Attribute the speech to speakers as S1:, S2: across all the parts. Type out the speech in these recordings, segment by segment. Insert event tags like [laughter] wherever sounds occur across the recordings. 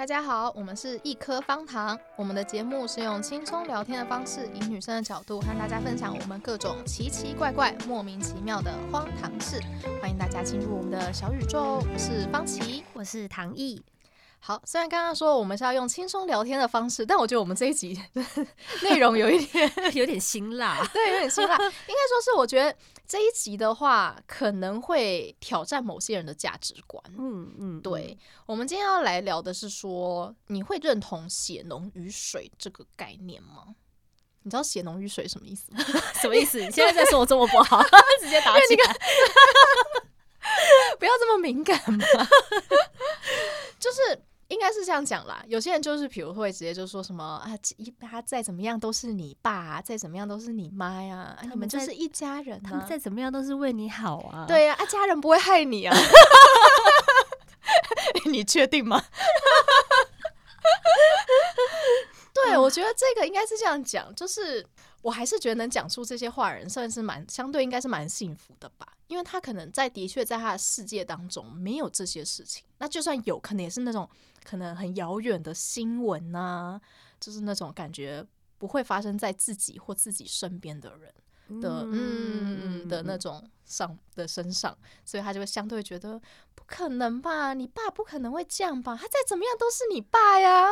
S1: 大家好，我们是一颗方糖。我们的节目是用轻松聊天的方式，以女生的角度和大家分享我们各种奇奇怪怪、莫名其妙的荒唐事。欢迎大家进入我们的小宇宙。我是方琪，
S2: 我是唐毅。
S1: 好，虽然刚刚说我们是要用轻松聊天的方式，但我觉得我们这一集 [laughs] 内容有一点 [laughs]
S2: 有点辛辣，[laughs]
S1: 对，有点辛辣。应该说是我觉得这一集的话，可能会挑战某些人的价值观。嗯嗯，对。我们今天要来聊的是说，你会认同血浓于水这个概念吗？你知道血浓于水什么意思吗？
S2: 什么意思？你现在在说我这么不好，直接打起来，
S1: 不要这么敏感嘛。就是。应该是这样讲啦，有些人就是，比如会直接就说什么啊，一他再怎么样都是你爸啊，再怎么样都是你妈呀，啊，你们就是一家人啊，
S2: 他们再怎么样都是为你好啊。
S1: 对呀，啊，家人不会害你啊。[laughs] 你确定吗？对，我觉得这个应该是这样讲，就是。我还是觉得能讲出这些话的人，算是蛮相对应该是蛮幸福的吧，因为他可能在的确在他的世界当中没有这些事情，那就算有可能也是那种可能很遥远的新闻啊，就是那种感觉不会发生在自己或自己身边的人的嗯的那种上的身上，所以他就会相对觉得不可能吧，你爸不可能会这样吧，他再怎么样都是你爸呀，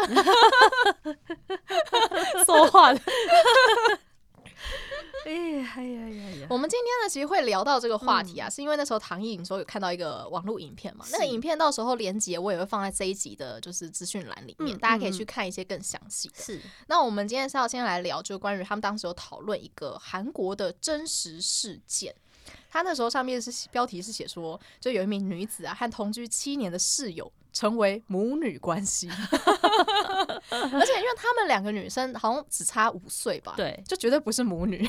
S1: [laughs] 说话的。[laughs] [laughs]
S2: 哎呀哎呀呀呀！
S1: 我们今天呢，其实会聊到这个话题啊，嗯、是因为那时候唐毅你说有看到一个网络影片嘛？那个影片到时候连接我也会放在这一集的，就是资讯栏里面，嗯、大家可以去看一些更详细的。是。那我们今天是要先来聊，就关于他们当时有讨论一个韩国的真实事件。他那时候上面是标题是写说，就有一名女子啊，和同居七年的室友。成为母女关系，[laughs] 而且因为他们两个女生好像只差五岁吧，对，就绝对不是母女。[laughs]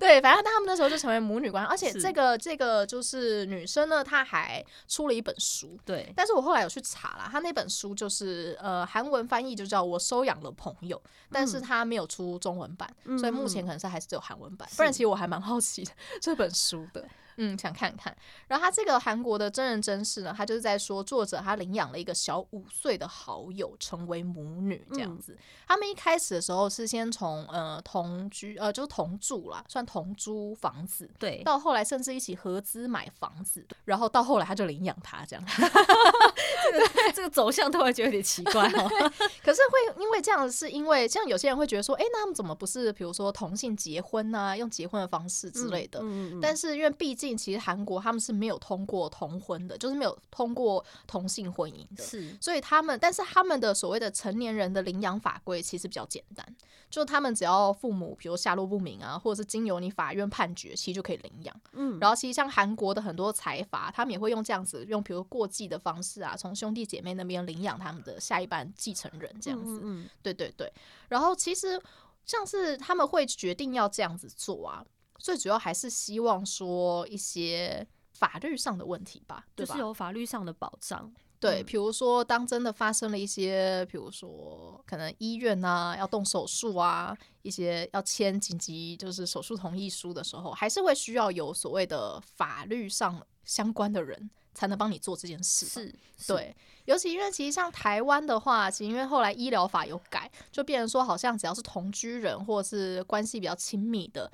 S1: 对，反正他们那时候就成为母女关系，而且这个这个就是女生呢，她还出了一本书，对。但是我后来有去查了，她那本书就是呃韩文翻译就叫我收养了朋友，但是她没有出中文版，所以目前可能是还是只有韩文版。不然其实我还蛮好奇 [laughs] 这本书的。嗯，想看看。然后他这个韩国的真人真事呢，他就是在说作者他领养了一个小五岁的好友成为母女这样子。嗯、他们一开始的时候是先从呃同居呃就是同住啦，算同租房子，对。到后来甚至一起合资买房子，然后到后来他就领养他这样。[laughs]
S2: 这个这个走向突然觉得有点奇怪哦。[laughs]
S1: 可是会因为这样，是因为像有些人会觉得说，哎，那他们怎么不是比如说同性结婚啊，用结婚的方式之类的？嗯嗯嗯、但是因为毕竟。其实韩国他们是没有通过同婚的，就是没有通过同性婚姻的，是，所以他们，但是他们的所谓的成年人的领养法规其实比较简单，就他们只要父母比如下落不明啊，或者是经由你法院判决，其实就可以领养。嗯，然后其实像韩国的很多财阀，他们也会用这样子，用比如过继的方式啊，从兄弟姐妹那边领养他们的下一半继承人这样子。嗯，嗯，对对对。然后其实像是他们会决定要这样子做啊。最主要还是希望说一些法律上的问题吧，对吧？
S2: 就是有法律上的保障。
S1: 对，比如说当真的发生了一些，比如说可能医院啊要动手术啊，一些要签紧急就是手术同意书的时候，还是会需要有所谓的法律上相关的人才能帮你做这件事。是，对。尤其因为其实像台湾的话，其实因为后来医疗法有改，就变成说好像只要是同居人或者是关系比较亲密的。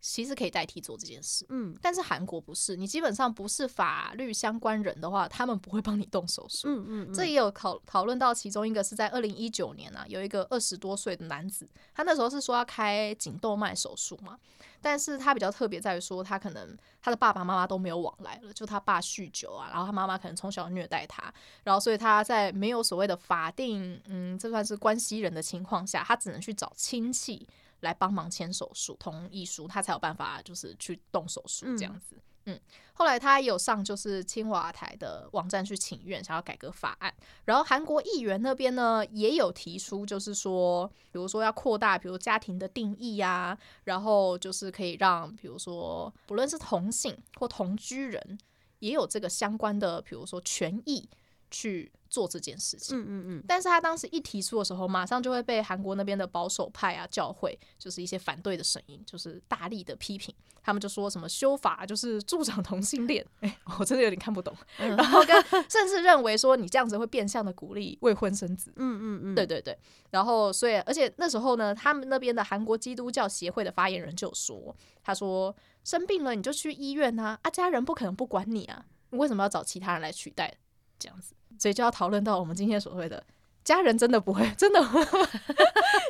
S1: 其实可以代替做这件事，嗯，但是韩国不是，你基本上不是法律相关人的话，他们不会帮你动手术，嗯嗯，嗯，这也有讨讨论到其中一个是在二零一九年啊，有一个二十多岁的男子，他那时候是说要开颈动脉手术嘛，但是他比较特别在于说他可能他的爸爸妈妈都没有往来了，就他爸酗酒啊，然后他妈妈可能从小虐待他，然后所以他在没有所谓的法定，嗯，这算是关系人的情况下，他只能去找亲戚。来帮忙签手术同意书，他才有办法就是去动手术这样子。嗯，嗯，后来他也有上就是青瓦台的网站去请愿，想要改革法案。然后韩国议员那边呢也有提出，就是说，比如说要扩大，比如家庭的定义呀、啊，然后就是可以让，比如说不论是同性或同居人，也有这个相关的，比如说权益去做这件事情。
S2: 嗯嗯嗯。
S1: 但是他当时一提出的时候，马上就会被韩国那边的保守派啊、教会，就是一些反对的声音，就是大力的批评。他们就说什么修法就是助长同性恋，[laughs] 哎、欸，我真的有点看不懂。嗯、[laughs] 然后跟甚至认为说你这样子会变相的鼓励未婚生子。
S2: 嗯嗯嗯，
S1: 对对对。然后所以，而且那时候呢，他们那边的韩国基督教协会的发言人就说，他说生病了你就去医院啊，啊，家人不可能不管你啊，你为什么要找其他人来取代？这样子，所以就要讨论到我们今天所谓的家人真的不会，[laughs] 真的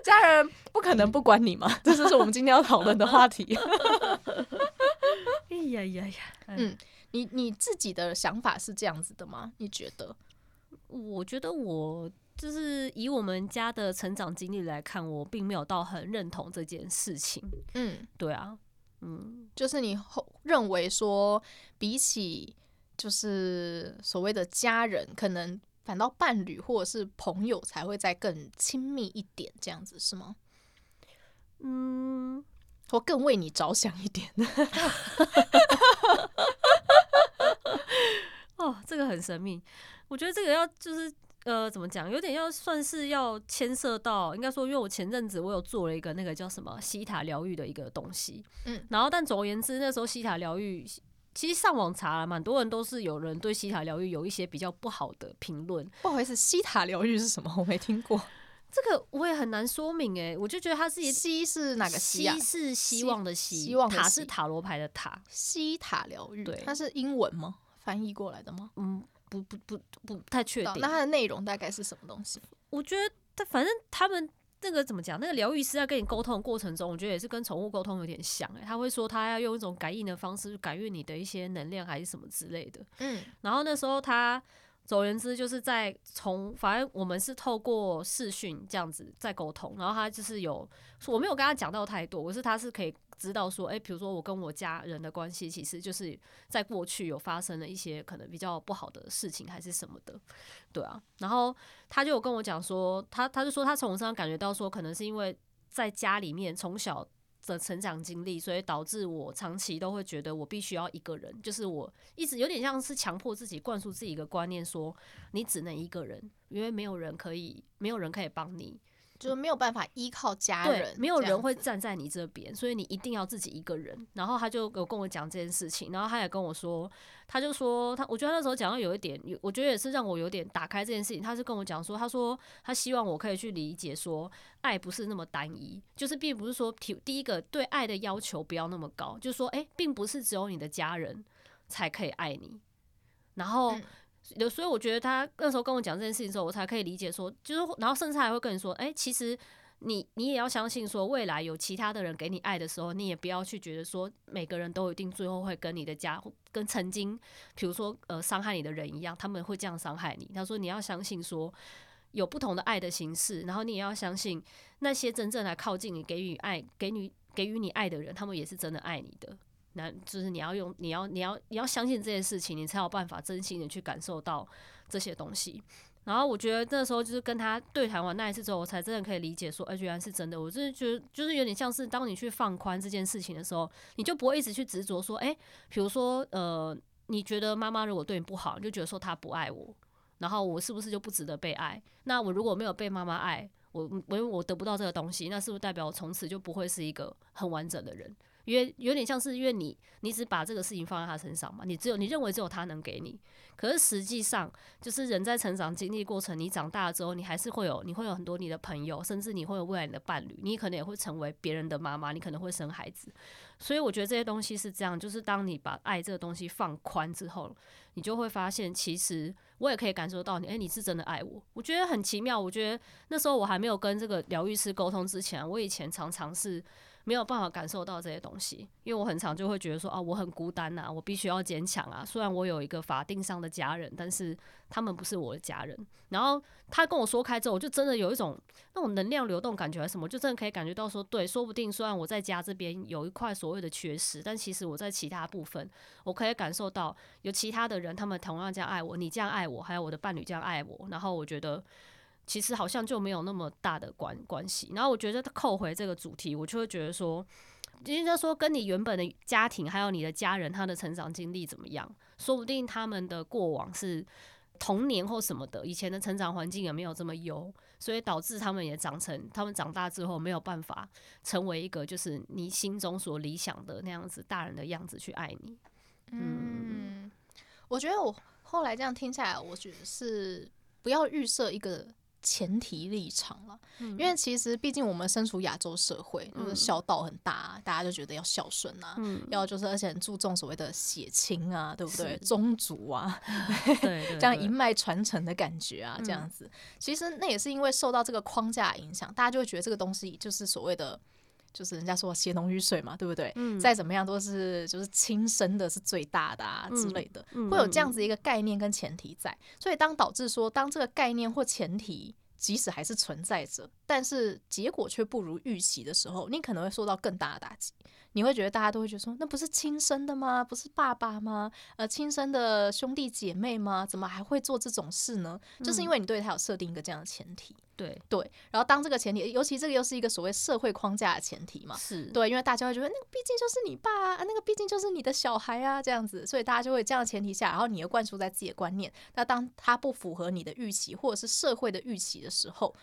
S1: 家人不可能不管你吗？这就是我们今天要讨论的话题。[laughs]
S2: 哎呀呀呀！
S1: 嗯，你你自己的想法是这样子的吗？你觉得？
S2: 我觉得我就是以我们家的成长经历来看，我并没有到很认同这件事情。
S1: 嗯，
S2: 对啊，嗯，
S1: 就是你后认为说比起。就是所谓的家人，可能反倒伴侣或者是朋友才会再更亲密一点，这样子是吗？
S2: 嗯，
S1: 或更为你着想一点。[laughs]
S2: 哦，这个很神秘。我觉得这个要就是呃，怎么讲，有点要算是要牵涉到，应该说，因为我前阵子我有做了一个那个叫什么西塔疗愈的一个东西，
S1: 嗯，
S2: 然后但总而言之，那时候西塔疗愈。其实上网查了，蛮多人都是有人对西塔疗愈有一些比较不好的评论。
S1: 不好意思，西塔疗愈是什么？[laughs] 我没听过。
S2: 这个我也很难说明诶，我就觉得它是
S1: 西是哪个西
S2: 是希望的西，
S1: 希望
S2: 塔是塔罗牌的塔。
S1: 西塔疗愈，
S2: 对，
S1: 它是英文吗？翻译过来的吗？
S2: 嗯，不不不不，不太确定。
S1: 那它的内容大概是什么东西？
S2: 我觉得，它反正他们。那个怎么讲？那个疗愈师在跟你沟通的过程中，我觉得也是跟宠物沟通有点像诶，他会说他要用一种感应的方式感应你的一些能量还是什么之类的。
S1: 嗯，
S2: 然后那时候他总而言之就是在从，反正我们是透过视讯这样子在沟通，然后他就是有，我没有跟他讲到太多，我是他是可以。知道说，诶、比如说我跟我家人的关系，其实就是在过去有发生了一些可能比较不好的事情，还是什么的，对啊。然后他就有跟我讲说，他他就说他从我身上感觉到说，可能是因为在家里面从小的成长经历，所以导致我长期都会觉得我必须要一个人，就是我一直有点像是强迫自己灌输自己一个观念，说你只能一个人，因为没有人可以，没有人可以帮你。
S1: 就是没有办法依靠家人，
S2: 没有人会站在你这边，所以你一定要自己一个人。然后他就有跟我讲这件事情，然后他也跟我说，他就说他，我觉得他那时候讲到有一点，我觉得也是让我有点打开这件事情。他是跟我讲说，他说他希望我可以去理解说，爱不是那么单一，就是并不是说提第一个对爱的要求不要那么高，就是说，诶，并不是只有你的家人才可以爱你，然后。有所以我觉得他那时候跟我讲这件事情的时候，我才可以理解说，就是然后甚至还会跟你说，哎，其实你你也要相信说，未来有其他的人给你爱的时候，你也不要去觉得说每个人都一定最后会跟你的家跟曾经比如说呃伤害你的人一样，他们会这样伤害你。他说你要相信说有不同的爱的形式，然后你也要相信那些真正来靠近你、给予爱、给予给予你爱的人，他们也是真的爱你的。那就是你要用，你要，你要，你要相信这件事情，你才有办法真心的去感受到这些东西。然后我觉得那时候就是跟他对谈完那一次之后，我才真的可以理解说，哎，原来是真的。我就是觉得，就是有点像是当你去放宽这件事情的时候，你就不会一直去执着说，哎，比如说，呃，你觉得妈妈如果对你不好，你就觉得说她不爱我，然后我是不是就不值得被爱？那我如果没有被妈妈爱，我我我得不到这个东西，那是不是代表我从此就不会是一个很完整的人？因为有点像是因为你，你只把这个事情放在他身上嘛，你只有你认为只有他能给你，可是实际上就是人在成长经历过程，你长大了之后，你还是会有，你会有很多你的朋友，甚至你会有未来你的伴侣，你可能也会成为别人的妈妈，你可能会生孩子，所以我觉得这些东西是这样，就是当你把爱这个东西放宽之后，你就会发现，其实我也可以感受到你，诶，你是真的爱我，我觉得很奇妙。我觉得那时候我还没有跟这个疗愈师沟通之前，我以前常常是。没有办法感受到这些东西，因为我很常就会觉得说啊，我很孤单呐，我必须要坚强啊。虽然我有一个法定上的家人，但是他们不是我的家人。然后他跟我说开之后，我就真的有一种那种能量流动感觉，什么，就真的可以感觉到说，对，说不定虽然我在家这边有一块所谓的缺失，但其实我在其他部分，我可以感受到有其他的人，他们同样这样爱我，你这样爱我，还有我的伴侣这样爱我。然后我觉得。其实好像就没有那么大的关关系。然后我觉得他扣回这个主题，我就会觉得说，应该说跟你原本的家庭还有你的家人他的成长经历怎么样，说不定他们的过往是童年或什么的，以前的成长环境也没有这么优，所以导致他们也长成，他们长大之后没有办法成为一个就是你心中所理想的那样子大人的样子去爱你。嗯，
S1: 我觉得我后来这样听下来，我觉得是不要预设一个。前提立场了，因为其实毕竟我们身处亚洲社会，就是孝道很大，大家就觉得要孝顺啊，要就是而且很注重所谓的血亲啊，对不对？[laughs] 宗族啊，[laughs] 这样一脉传承的感觉啊，这样子，其实那也是因为受到这个框架影响，大家就会觉得这个东西就是所谓的。就是人家说血浓于水嘛，对不对？嗯、再怎么样都是就是亲生的是最大的啊之类的，会有这样子一个概念跟前提在，所以当导致说当这个概念或前提即使还是存在着，但是结果却不如预期的时候，你可能会受到更大的打击。你会觉得大家都会觉得说，那不是亲生的吗？不是爸爸吗？呃，亲生的兄弟姐妹吗？怎么还会做这种事呢？嗯、就是因为你对他有设定一个这样的前提。对。对，然后当这个前提，尤其这个又是一个所谓社会框架的前提嘛，是。对，因为大家会觉得那个毕竟就是你爸啊，那个毕竟就是你的小孩啊，这样子，所以大家就会这样的前提下，然后你又灌输在自己的观念，那当他不符合你的预期或者是社会的预期的时候，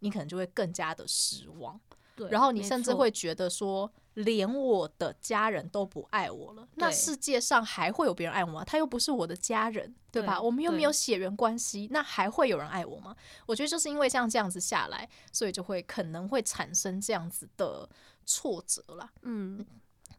S1: 你可能就会更加的失望。对，然后你甚至会觉得说，连我的家人都不爱我了，那世界上还会有别人爱我吗？他又不是我的家人，对吧？我们又没有血缘关系，那还会有人爱我吗？我觉得就是因为像这样子下来，所以就会可能会产生这样子的挫折啦。嗯，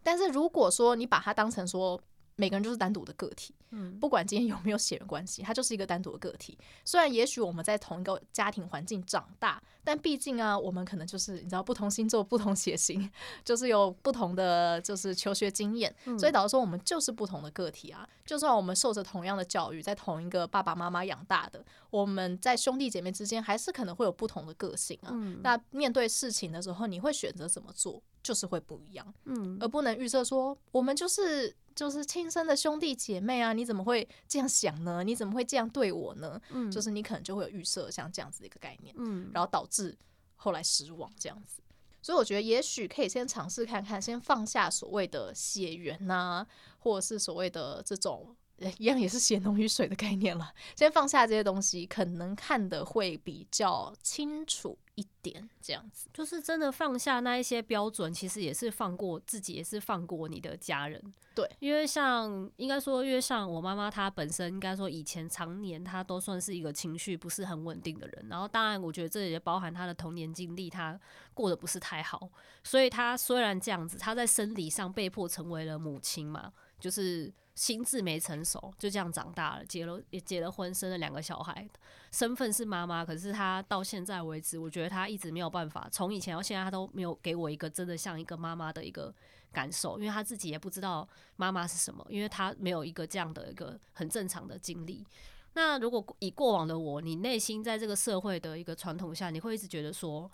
S1: 但是如果说你把它当成说，每个人就是单独的个体，嗯，不管今天有没有血缘关系，他就是一个单独的个体。虽然也许我们在同一个家庭环境长大，但毕竟啊，我们可能就是你知道，不同星座、不同血型，就是有不同的就是求学经验，所以导致说我们就是不同的个体啊。就算我们受着同样的教育，在同一个爸爸妈妈养大的，我们在兄弟姐妹之间还是可能会有不同的个性啊。那面对事情的时候，你会选择怎么做，就是会不一样，嗯，而不能预测说我们就是。就是亲生的兄弟姐妹啊，你怎么会这样想呢？你怎么会这样对我呢？嗯，就是你可能就会有预设，像这样子的一个概念，嗯，然后导致后来失望这样子。所以我觉得也许可以先尝试看看，先放下所谓的血缘呐，或者是所谓的这种。一样也是血浓于水的概念了，先放下这些东西，可能看的会比较清楚一点。这样子
S2: 就是真的放下那一些标准，其实也是放过自己，也是放过你的家人。
S1: 对，
S2: 因为像应该说，因为像我妈妈，她本身应该说以前常年她都算是一个情绪不是很稳定的人。然后当然，我觉得这也包含她的童年经历，她过得不是太好。所以她虽然这样子，她在生理上被迫成为了母亲嘛，就是。心智没成熟，就这样长大了，结了也结了婚，生了两个小孩，身份是妈妈。可是她到现在为止，我觉得她一直没有办法，从以前到现在，她都没有给我一个真的像一个妈妈的一个感受，因为她自己也不知道妈妈是什么，因为她没有一个这样的一个很正常的经历。那如果以过往的我，你内心在这个社会的一个传统下，你会一直觉得说，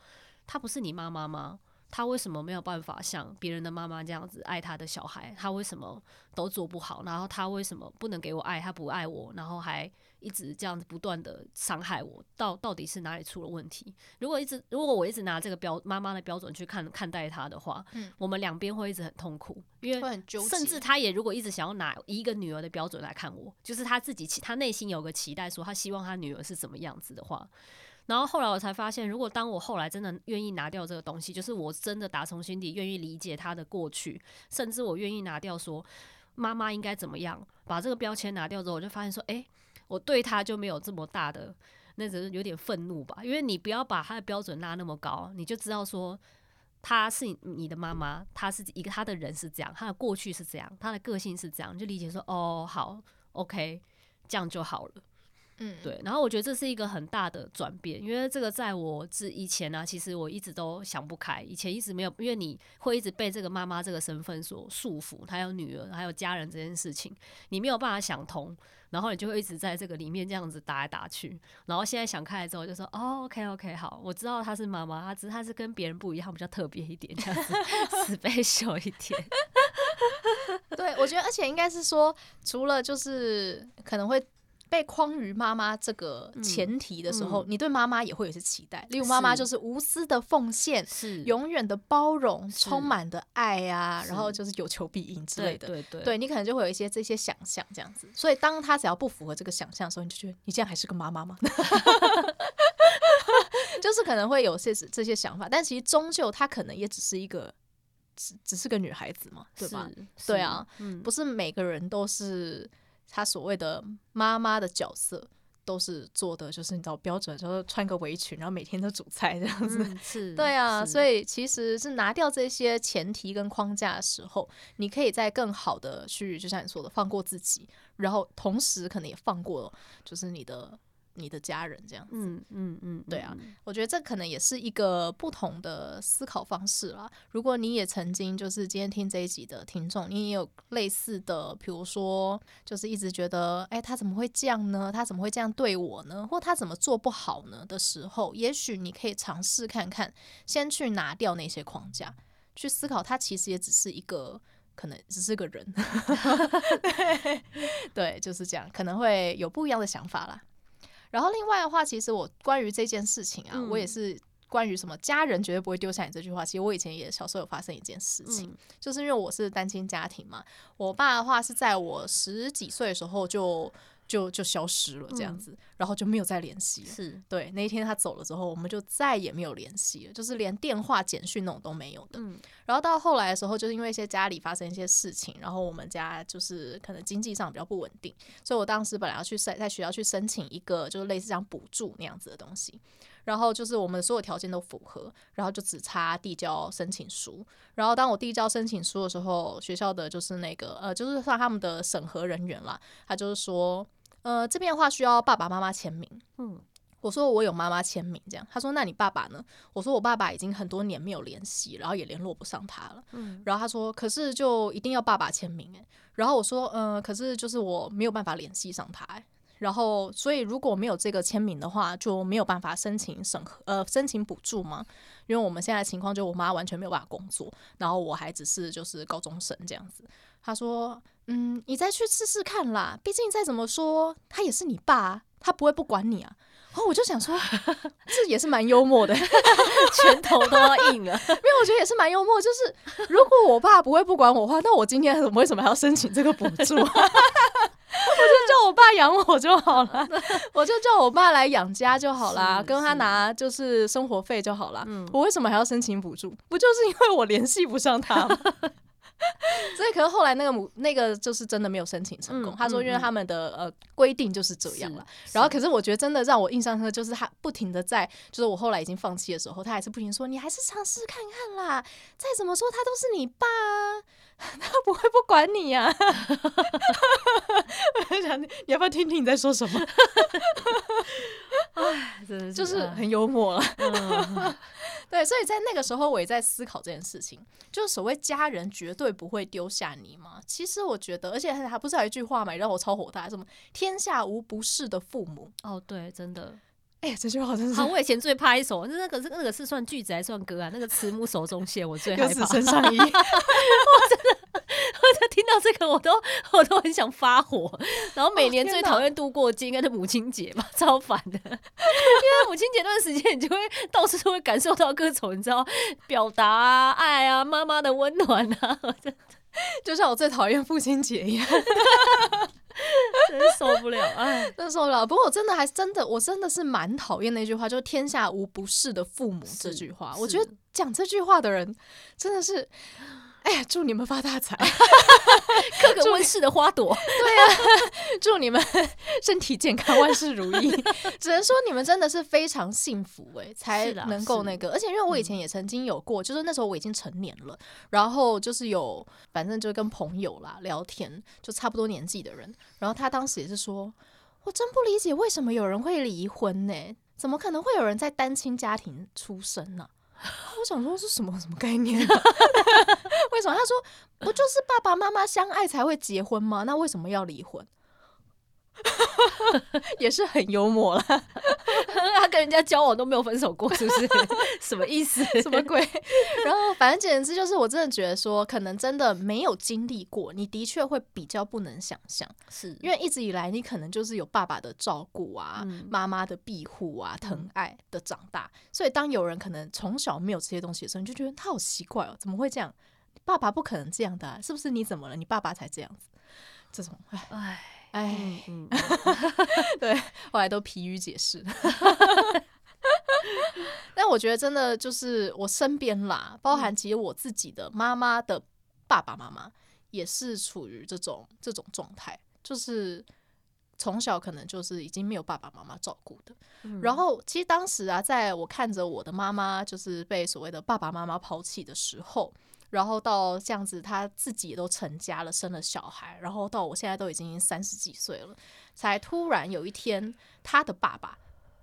S2: 她不是你妈妈吗？他为什么没有办法像别人的妈妈这样子爱他的小孩？他为什么都做不好？然后他为什么不能给我爱？他不爱我，然后还一直这样子不断的伤害我。到到底是哪里出了问题？如果一直如果我一直拿这个标妈妈的标准去看看待他的话，嗯，我们两边会一直很痛苦，因为甚至他也如果一直想要拿一个女儿的标准来看我，就是他自己他内心有个期待，说他希望他女儿是怎么样子的话。然后后来我才发现，如果当我后来真的愿意拿掉这个东西，就是我真的打从心底愿意理解他的过去，甚至我愿意拿掉说妈妈应该怎么样，把这个标签拿掉之后，我就发现说，诶，我对他就没有这么大的，那只是有点愤怒吧。因为你不要把他的标准拉那么高，你就知道说他是你的妈妈，他是一个他的人是这样，他的过去是这样，他的个性是这样，就理解说，哦，好，OK，这样就好了。嗯，对，然后我觉得这是一个很大的转变，因为这个在我之以前呢、啊，其实我一直都想不开，以前一直没有，因为你会一直被这个妈妈这个身份所束缚，还有女儿，还有家人这件事情，你没有办法想通，然后你就会一直在这个里面这样子打来打去，然后现在想开了之后，就说哦，OK OK，好，我知道她是妈妈，她只是她是跟别人不一样，比较特别一点，这样子 special 一点。[laughs] 对，
S1: 我觉得，而且应该是说，除了就是可能会。被框于妈妈这个前提的时候，
S2: 嗯、
S1: 你对妈妈也会有些期待。例如，妈妈就是无私的奉献，
S2: 是
S1: 永远的包容，充满的爱啊，然后就是有求必应之类的。
S2: 对对对，
S1: 对你可能就会有一些这些想象这样子。所以，当他只要不符合这个想象的时候，你就觉得你这样还是个妈妈吗？[laughs] 就是可能会有些这些想法，但其实终究她可能也只是一个。只只是个女孩子嘛，对吧？对啊，嗯、不是每个人都是她所谓的妈妈的角色，都是做的就是你知道标准，就是穿个围裙，然后每天都煮菜这样子。
S2: 嗯、[laughs] 是，
S1: 对啊，所以其实是拿掉这些前提跟框架的时候，你可以在更好的去，就像你说的，放过自己，然后同时可能也放过，就是你的。你的家人这样子，
S2: 嗯嗯嗯，
S1: 对啊，我觉得这可能也是一个不同的思考方式啦。如果你也曾经就是今天听这一集的听众，你也有类似的，比如说就是一直觉得，哎，他怎么会这样呢？他怎么会这样对我呢？或他怎么做不好呢？的时候，也许你可以尝试看看，先去拿掉那些框架，去思考，他其实也只是一个，可能只是个人，[laughs] 对，[laughs] 对，就是这样，可能会有不一样的想法啦。然后另外的话，其实我关于这件事情啊，嗯、我也是关于什么家人绝对不会丢下你这句话。其实我以前也小时候有发生一件事情，嗯、就是因为我是单亲家庭嘛，我爸的话是在我十几岁的时候就。就就消失了这样子，嗯、然后就没有再联系了。是对，那一天他走了之后，我们就再也没有联系了，就是连电话、简讯那种都没有的。嗯、然后到后来的时候，就是因为一些家里发生一些事情，然后我们家就是可能经济上比较不稳定，所以我当时本来要去在在学校去申请一个就是类似像补助那样子的东西，然后就是我们所有条件都符合，然后就只差递交申请书。然后当我递交申请书的时候，学校的就是那个呃，就是算他们的审核人员啦，他就是说。呃，这边的话需要爸爸妈妈签名。嗯，我说我有妈妈签名，这样。他说那你爸爸呢？我说我爸爸已经很多年没有联系，然后也联络不上他了。嗯，然后他说可是就一定要爸爸签名诶。然后我说嗯、呃，可是就是我没有办法联系上他诶。然后所以如果没有这个签名的话，就没有办法申请审核呃申请补助吗？因为我们现在情况就我妈完全没有办法工作，然后我还只是就是高中生这样子。他说。嗯，你再去试试看啦。毕竟再怎么说，他也是你爸，他不会不管你啊。然后我就想说，这也是蛮幽默的，[laughs]
S2: 拳头都要硬了。
S1: 因为我觉得也是蛮幽默，就是如果我爸不会不管我的话，那我今天为什么还要申请这个补助？[laughs] 我就叫我爸养我就好了，我就叫我爸来养家就好啦，跟他拿就是生活费就好啦。嗯，我为什么还要申请补助？不就是因为我联系不上他吗？[laughs] 所以，可是后来那个母那个就是真的没有申请成功。嗯、他说，因为他们的呃规定就是这样了。然后，可是我觉得真的让我印象深刻，就是他不停的在，就是我后来已经放弃的时候，他还是不停说：“你还是尝试看看啦，再怎么说他都是你爸，[laughs] 他不会不管你呀、啊。”我在想，你要不要听听你在说什么？哎，真的是就是很幽默了。嗯 [laughs] 对，所以在那个时候，我也在思考这件事情，就是所谓家人绝对不会丢下你嘛。其实我觉得，而且还不是有一句话嘛，让我超火大，什么“天下无不是的父母”。
S2: 哦，对，真的。
S1: 哎呀，这句话真是。好，
S2: 我以前最怕一首，那个是那个是算句子还是算歌啊？那个慈母手中线，我最害怕。
S1: 身上衣。[laughs] 我
S2: 真的，听到这个，我都我都很想发火。然后每年最讨厌度过节应该是母亲节吧，超烦的。[laughs] 因为母亲节那段时间，你就会到处都会感受到各种你知道表达啊、爱啊、妈妈的温暖啊，真的
S1: 就像我最讨厌父亲节一样。[laughs]
S2: 真受不了，哎，[laughs]
S1: 真受不了。不过我真的还真的，我真的是蛮讨厌那句话，就是“天下无不是的父母”这句话。我觉得讲这句话的人真的是。哎呀，祝你们发大财，[laughs]
S2: 刻个温室的花朵。
S1: 对呀、啊，[laughs] 祝你们身体健康，万事如意。[laughs] 只能说你们真的是非常幸福哎、欸，才能够那个。而且因为我以前也曾经有过，嗯、就是那时候我已经成年了，然后就是有，反正就跟朋友啦聊天，就差不多年纪的人，然后他当时也是说，我真不理解为什么有人会离婚呢、欸？怎么可能会有人在单亲家庭出生呢、啊？我想说是什么什么概念？啊 [laughs] 为什么？他说不就是爸爸妈妈相爱才会结婚吗？那为什么要离婚？[laughs] 也是很幽默了。[laughs]
S2: 他跟人家交往都没有分手过，是不是？[laughs] 什么意思？
S1: 什么鬼？然后反正简言之就是，我真的觉得说，可能真的没有经历过，你的确会比较不能想象，
S2: 是
S1: 因为一直以来你可能就是有爸爸的照顾啊，妈妈、嗯、的庇护啊，疼爱的长大，嗯、所以当有人可能从小没有这些东西的时候，你就觉得他好奇怪哦，怎么会这样？爸爸不可能这样的、啊，是不是？你怎么了？你爸爸才这样子，这种唉唉。哎，[laughs] 对，后来都疲于解释。[laughs] 但我觉得真的就是我身边啦，包含其实我自己的妈妈的爸爸妈妈也是处于这种这种状态，就是从小可能就是已经没有爸爸妈妈照顾的。嗯、然后其实当时啊，在我看着我的妈妈就是被所谓的爸爸妈妈抛弃的时候。然后到这样子，他自己也都成家了，生了小孩，然后到我现在都已经三十几岁了，才突然有一天，他的爸爸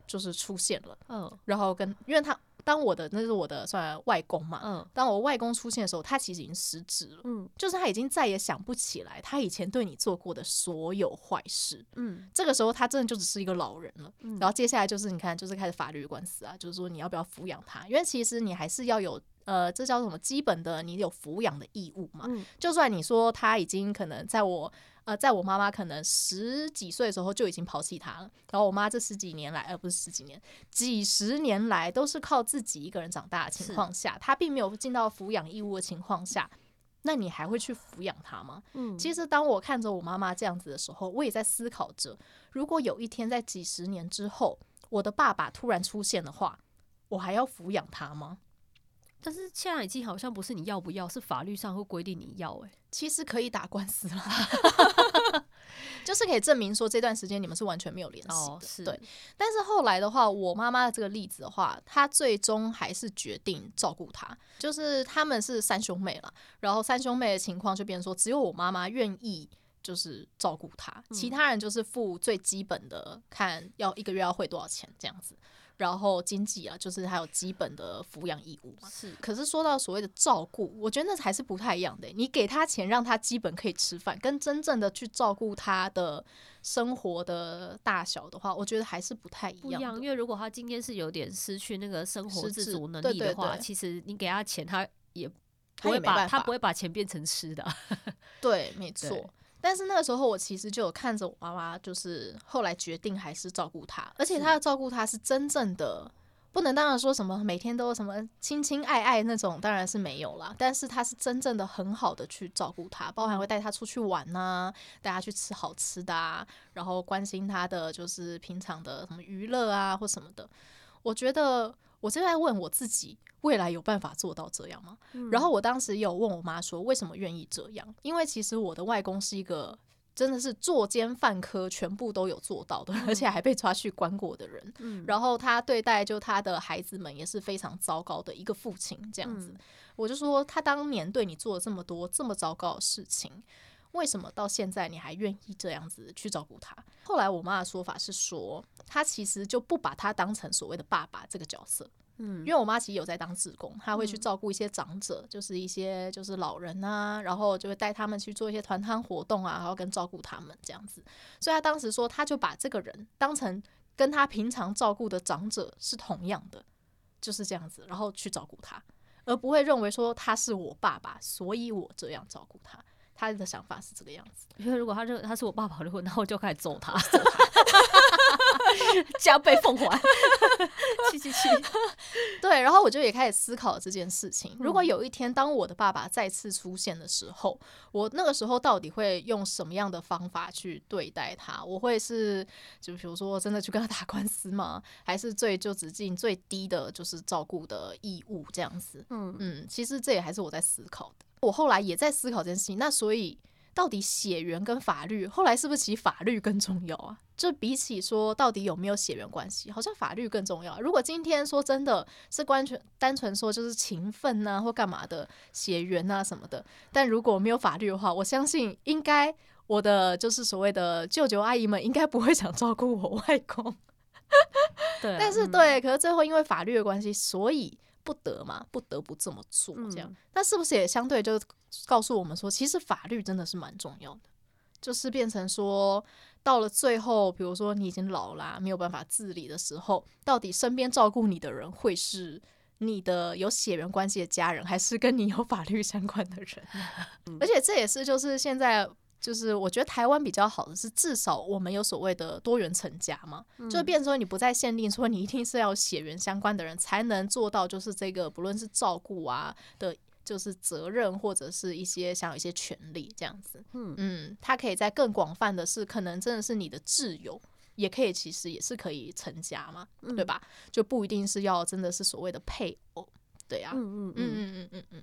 S1: 就是出现了，嗯，然后跟因为他当我的那是我的算外公嘛，嗯，当我外公出现的时候，他其实已经失职了，嗯，就是他已经再也想不起来他以前对你做过的所有坏事，嗯，这个时候他真的就只是一个老人了，嗯，然后接下来就是你看，就是开始法律官司啊，就是说你要不要抚养他，因为其实你还是要有。呃，这叫什么？基本的，你有抚养的义务嘛？嗯，就算你说他已经可能在我呃，在我妈妈可能十几岁的时候就已经抛弃他了，然后我妈这十几年来，呃，不是十几年，几十年来都是靠自己一个人长大的情况下，他并没有尽到抚养义务的情况下，那你还会去抚养他吗？嗯，其实当我看着我妈妈这样子的时候，我也在思考着，如果有一天在几十年之后，我的爸爸突然出现的话，我还要抚养他吗？
S2: 但是现在已经好像不是你要不要，是法律上会规定你要诶、欸，
S1: 其实可以打官司啦，[laughs] 就是可以证明说这段时间你们是完全没有联系的。对。但是后来的话，我妈妈的这个例子的话，她最终还是决定照顾她，就是他们是三兄妹了，然后三兄妹的情况就变成说，只有我妈妈愿意就是照顾他，其他人就是付最基本的，看要一个月要汇多少钱这样子。然后经济啊，就是还有基本的抚养义务嘛。是，可是说到所谓的照顾，我觉得那还是不太一样的。你给他钱让他基本可以吃饭，跟真正的去照顾他的生活的大小的话，我觉得还是不太一样。不一样，
S2: 因为如果他今天是有点失去那个生活自主能力的话，其实你给他钱，他也不会把他，他不会把钱变成吃的。[laughs]
S1: 对，没错。但是那个时候，我其实就有看着我妈妈，就是后来决定还是照顾她，而且她的照顾她是真正的，不能当然说什么每天都什么亲亲爱爱那种，当然是没有啦。但是她是真正的很好的去照顾她，包含会带她出去玩呐，带她去吃好吃的啊，然后关心她的就是平常的什么娱乐啊或什么的。我觉得我正在问我自己。未来有办法做到这样吗？嗯、然后我当时有问我妈说，为什么愿意这样？因为其实我的外公是一个真的是作奸犯科，全部都有做到的，嗯、而且还被抓去关过的人。嗯、然后他对待就他的孩子们也是非常糟糕的一个父亲，这样子。嗯、我就说他当年对你做了这么多这么糟糕的事情，为什么到现在你还愿意这样子去照顾他？后来我妈的说法是说，她其实就不把他当成所谓的爸爸这个角色。嗯，因为我妈其实有在当志工，她会去照顾一些长者，嗯、就是一些就是老人啊，然后就会带他们去做一些团餐活动啊，然后跟照顾他们这样子。所以她当时说，她就把这个人当成跟她平常照顾的长者是同样的，就是这样子，然后去照顾他，而不会认为说他是我爸爸，所以我这样照顾他。他的想法是这个样子，
S2: 因为如果他认为他是我爸爸的话，那我就开始揍他，[laughs] [laughs] 加倍奉还，[laughs] 七七七。[laughs]
S1: 对，然后我就也开始思考这件事情。如果有一天当我的爸爸再次出现的时候，我那个时候到底会用什么样的方法去对待他？我会是就比如说真的去跟他打官司吗？还是最就只尽最低的就是照顾的义务这样子？嗯嗯，其实这也还是我在思考的。我后来也在思考这件事情，那所以到底血缘跟法律，后来是不是其实法律更重要啊？就比起说到底有没有血缘关系，好像法律更重要。如果今天说真的是完全单纯说就是情分呐、啊、或干嘛的血缘啊什么的，但如果没有法律的话，我相信应该我的就是所谓的舅舅阿姨们应该不会想照顾我外公。[laughs] 对、啊，但是对，可是最后因为法律的关系，所以。不得嘛，不得不这么做，这样，那、嗯、是不是也相对就告诉我们说，其实法律真的是蛮重要的，就是变成说，到了最后，比如说你已经老啦、啊，没有办法自理的时候，到底身边照顾你的人会是你的有血缘关系的家人，还是跟你有法律相关的人？[laughs] 嗯、而且这也是就是现在。就是我觉得台湾比较好的是，至少我们有所谓的多元成家嘛，嗯、就变成说你不再限定说你一定是要血缘相关的人才能做到，就是这个不论是照顾啊的，就是责任或者是一些像有一些权利这样子，嗯。嗯，他可以在更广泛的是，可能真的是你的挚友，也可以其实也是可以成家嘛，嗯、对吧？就不一定是要真的是所谓的配偶，对啊，嗯嗯嗯嗯嗯嗯嗯。嗯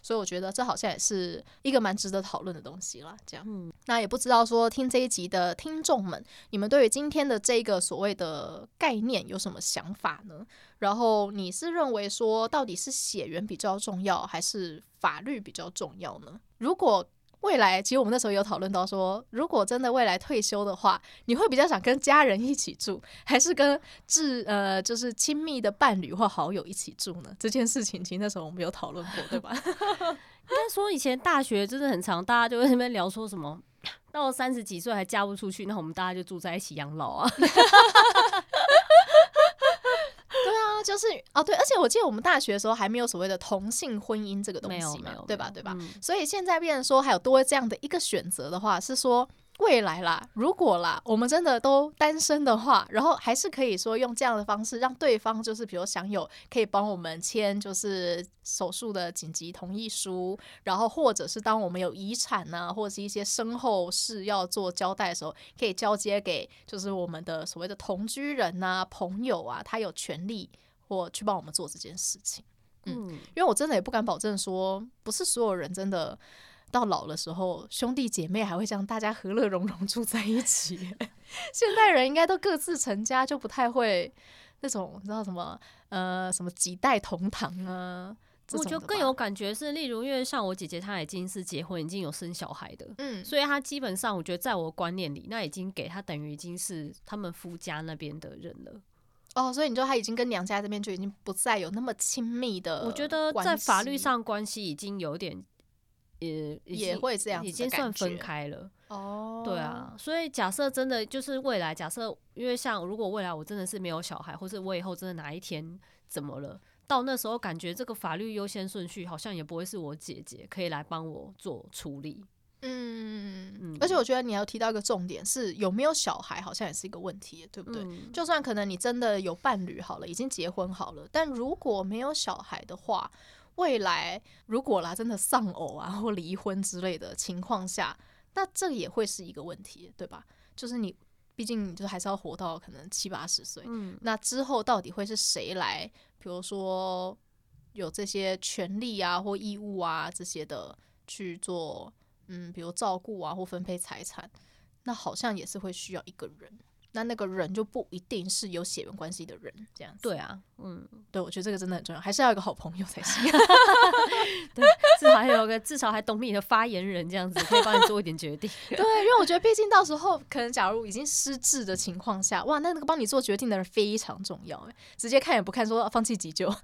S1: 所以我觉得这好像也是一个蛮值得讨论的东西了。这样，嗯，那也不知道说听这一集的听众们，你们对于今天的这个所谓的概念有什么想法呢？然后你是认为说到底是血缘比较重要，还是法律比较重要呢？如果未来，其实我们那时候有讨论到说，如果真的未来退休的话，你会比较想跟家人一起住，还是跟至呃就是亲密的伴侣或好友一起住呢？这件事情其实那时候我们有讨论过，对吧？[laughs]
S2: 应该说以前大学真的很长，大家就在那边聊说什么，到了三十几岁还嫁不出去，那我们大家就住在一起养老啊。[laughs] 就是哦，对，而且我记得我们大学的时候还没有所谓的同性婚姻这个东西嘛，对吧？对吧？嗯、所以现在变成说还有多这样的一个选择的话，是说。未来啦，如果啦，我们真的都单身的话，然后还是可以说用这样的方式让对方，就是比如享有可以帮我们签就是手术的紧急同意书，然后或者是当我们有遗产呐、啊，或者是一些身后事要做交代的时候，可以交接给就是我们的所谓的同居人呐、啊、朋友啊，他有权利或去帮我们做这件事情。嗯，因为我真的也不敢保证说，不是所有人真的。到老的时候，兄弟姐妹还会这样大家和乐融融住在一起。[laughs] 现代人应该都各自成家，就不太会那种你知道什么呃什么几代同堂啊。我觉得更有感觉是，例如因为像我姐姐，她已经是结婚，已经有生小孩的，嗯，所以她基本上我觉得在我观念里，那已经给她等于已经是他们夫家那边的人了。
S1: 哦，所以你说他已经跟娘家这边就已经不再有那么亲密的，
S2: 我觉得在法律上关系已经有点。
S1: 也也会这样，
S2: 已经算分开了
S1: 哦。
S2: 对啊，所以假设真的就是未来，假设因为像如果未来我真的是没有小孩，或是我以后真的哪一天怎么了，到那时候感觉这个法律优先顺序好像也不会是我姐姐可以来帮我做处理。
S1: 嗯嗯，而且我觉得你要提到一个重点是有没有小孩，好像也是一个问题，对不对？嗯、就算可能你真的有伴侣好了，已经结婚好了，但如果没有小孩的话。未来如果啦，真的丧偶啊或离婚之类的情况下，那这也会是一个问题，对吧？就是你毕竟你就还是要活到可能七八十岁，嗯，那之后到底会是谁来，比如说有这些权利啊或义务啊这些的去做，嗯，比如照顾啊或分配财产，那好像也是会需要一个人。那那个人就不一定是有血缘关系的人，这样子。
S2: 对啊，嗯，
S1: 对，我觉得这个真的很重要，还是要有一个好朋友才行。[laughs]
S2: 对，至少还有个至少还懂你的发言人，这样子可以帮你做一点决定。[laughs]
S1: 对，因为我觉得毕竟到时候可能假如已经失智的情况下，哇，那那个帮你做决定的人非常重要，哎，直接看也不看说放弃急救。[laughs]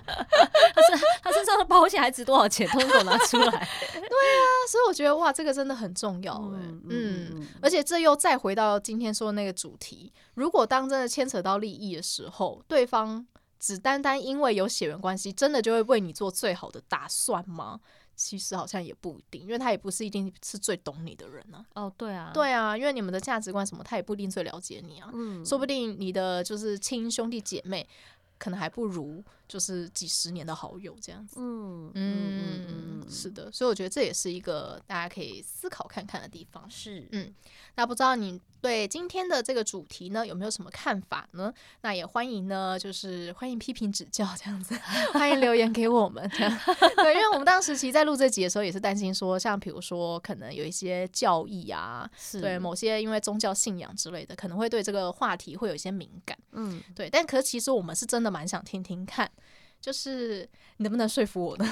S1: [laughs]
S2: 他是他身上的保险还值多少钱？通通拿出来。[laughs]
S1: 对啊，所以我觉得哇，这个真的很重要，嗯，嗯，而且这又再回到今天说的那个主题，如果当真的牵扯到利益的时候，对方只单单因为有血缘关系，真的就会为你做最好的打算吗？其实好像也不一定，因为他也不是一定是最懂你的人呢、啊。
S2: 哦，对啊，
S1: 对啊，因为你们的价值观什么，他也不一定最了解你啊。嗯，说不定你的就是亲兄弟姐妹。可能还不如就是几十年的好友这样子。嗯嗯嗯，是的，所以我觉得这也是一个大家可以思考看看的地方。
S2: 是，
S1: 嗯，那不知道你对今天的这个主题呢有没有什么看法呢？那也欢迎呢，就是欢迎批评指教这样子，欢迎留言给我们。[laughs] 对，因为我们当时其实在录这集的时候也是担心说，像比如说可能有一些教义啊，对某些因为宗教信仰之类的，可能会对这个话题会有一些敏感。嗯，对，但可是其实我们是真的。蛮想听听看，就是你能不能说服我呢？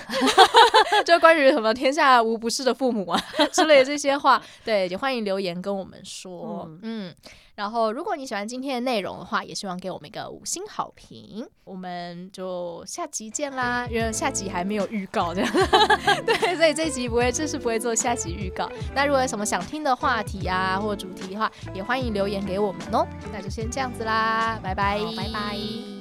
S1: [laughs] 就关于什么天下无不是的父母啊之类的这些话，对，也欢迎留言跟我们说。嗯，嗯，然后如果你喜欢今天的内容的话，也希望给我们一个五星好评。我们就下集见啦，因为下集还没有预告这样，[laughs] 对，所以这集不会，这是不会做下集预告。那如果有什么想听的话题啊，或主题的话，也欢迎留言给我们哦。那就先这样子啦，拜拜，
S2: 拜拜。